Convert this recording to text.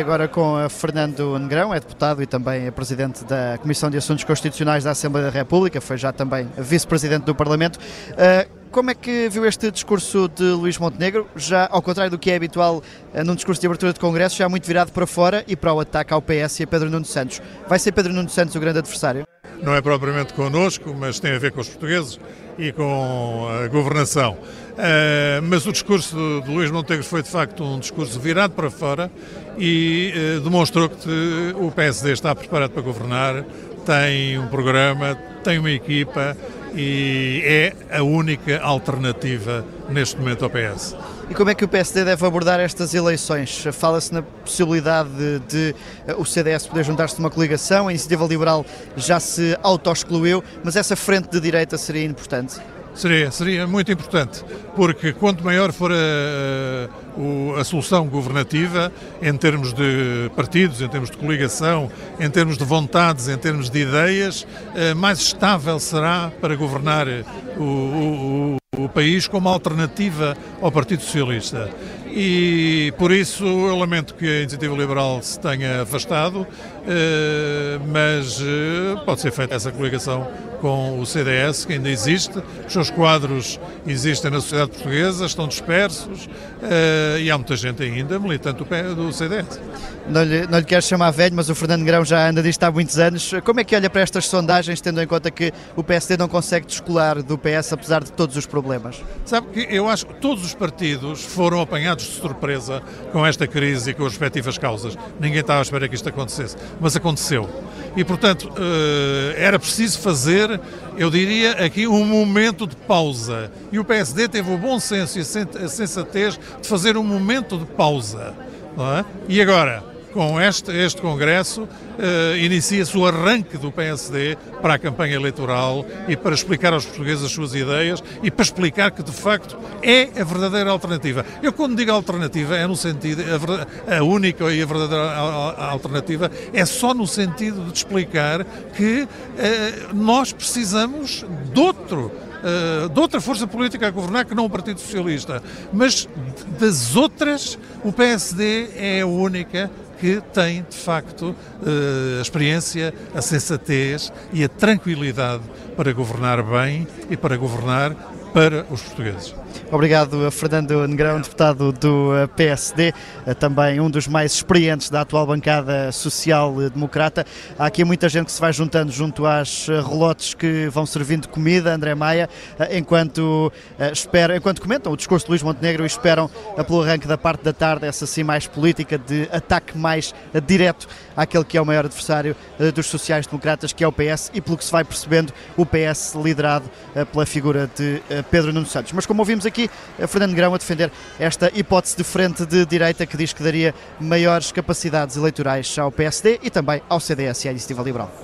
Agora com Fernando Negrão, é deputado e também é presidente da Comissão de Assuntos Constitucionais da Assembleia da República, foi já também vice-presidente do Parlamento. Uh, como é que viu este discurso de Luís Montenegro? Já ao contrário do que é habitual uh, num discurso de abertura de Congresso, já muito virado para fora e para o ataque ao PS e a Pedro Nuno Santos. Vai ser Pedro Nuno Santos o grande adversário? Não é propriamente connosco, mas tem a ver com os portugueses e com a governação. Uh, mas o discurso de, de Luís Montenegro foi de facto um discurso virado para fora e uh, demonstrou que o PSD está preparado para governar, tem um programa, tem uma equipa e é a única alternativa neste momento ao PS. E como é que o PSD deve abordar estas eleições? Fala-se na possibilidade de, de, eh, o CDS poder juntar-se numa coligação, a Iniciativa Liberal já se auto-excluiu, mas essa frente de direita seria importante? Seria, seria muito importante, porque quanto maior for a, a, solução governativa, em termos de partidos, em termos de coligação, em termos de vontades, em termos de ideias, eh, mais estável será para governar o, o, o país como alternativa ao Partido Socialista. E por isso eu lamento que a Iniciativa Liberal se tenha afastado, eh, mas eh, pode ser feita essa coligação com o CDS, que ainda existe, os seus quadros existem na sociedade portuguesa, estão dispersos uh, e há muita gente ainda militante do, do CDS. Não lhe, não lhe quero chamar velho, mas o Fernando Grão já anda disto há muitos anos. Como é que olha para estas sondagens, tendo em conta que o PSD não consegue descolar do PS, apesar de todos os problemas? Sabe que eu acho que todos os partidos foram apanhados de surpresa com esta crise e com as respectivas causas. Ninguém estava à espera que isto acontecesse, mas aconteceu. E, portanto, uh, era preciso fazer eu diria aqui, um momento de pausa. E o PSD teve o bom senso e a sensatez de fazer um momento de pausa. É? E agora? Com este, este Congresso, uh, inicia-se o arranque do PSD para a campanha eleitoral e para explicar aos portugueses as suas ideias e para explicar que, de facto, é a verdadeira alternativa. Eu, quando digo alternativa, é no sentido, a, a única e a verdadeira alternativa é só no sentido de explicar que uh, nós precisamos de outro uh, de outra força política a governar que não o Partido Socialista. Mas das outras, o PSD é a única que tem, de facto, eh, a experiência, a sensatez e a tranquilidade para governar bem e para governar para os portugueses. Obrigado a Fernando Negrão, deputado do eh, PSD, eh, também um dos mais experientes da atual bancada social-democrata. Há aqui muita gente que se vai juntando junto às eh, relotes que vão servindo comida, André Maia, enquanto, espera, enquanto comentam o discurso de Luís Montenegro e esperam pelo arranque da parte da tarde, essa sim mais política, de ataque mais direto àquele que é o maior adversário dos sociais-democratas, que é o PS, e pelo que se vai percebendo, o PS liderado pela figura de Pedro Nuno Santos. Mas como ouvimos aqui, Fernando Grão a defender esta hipótese de frente de direita que diz que daria maiores capacidades eleitorais ao PSD e também ao CDS e à Iniciativa Liberal.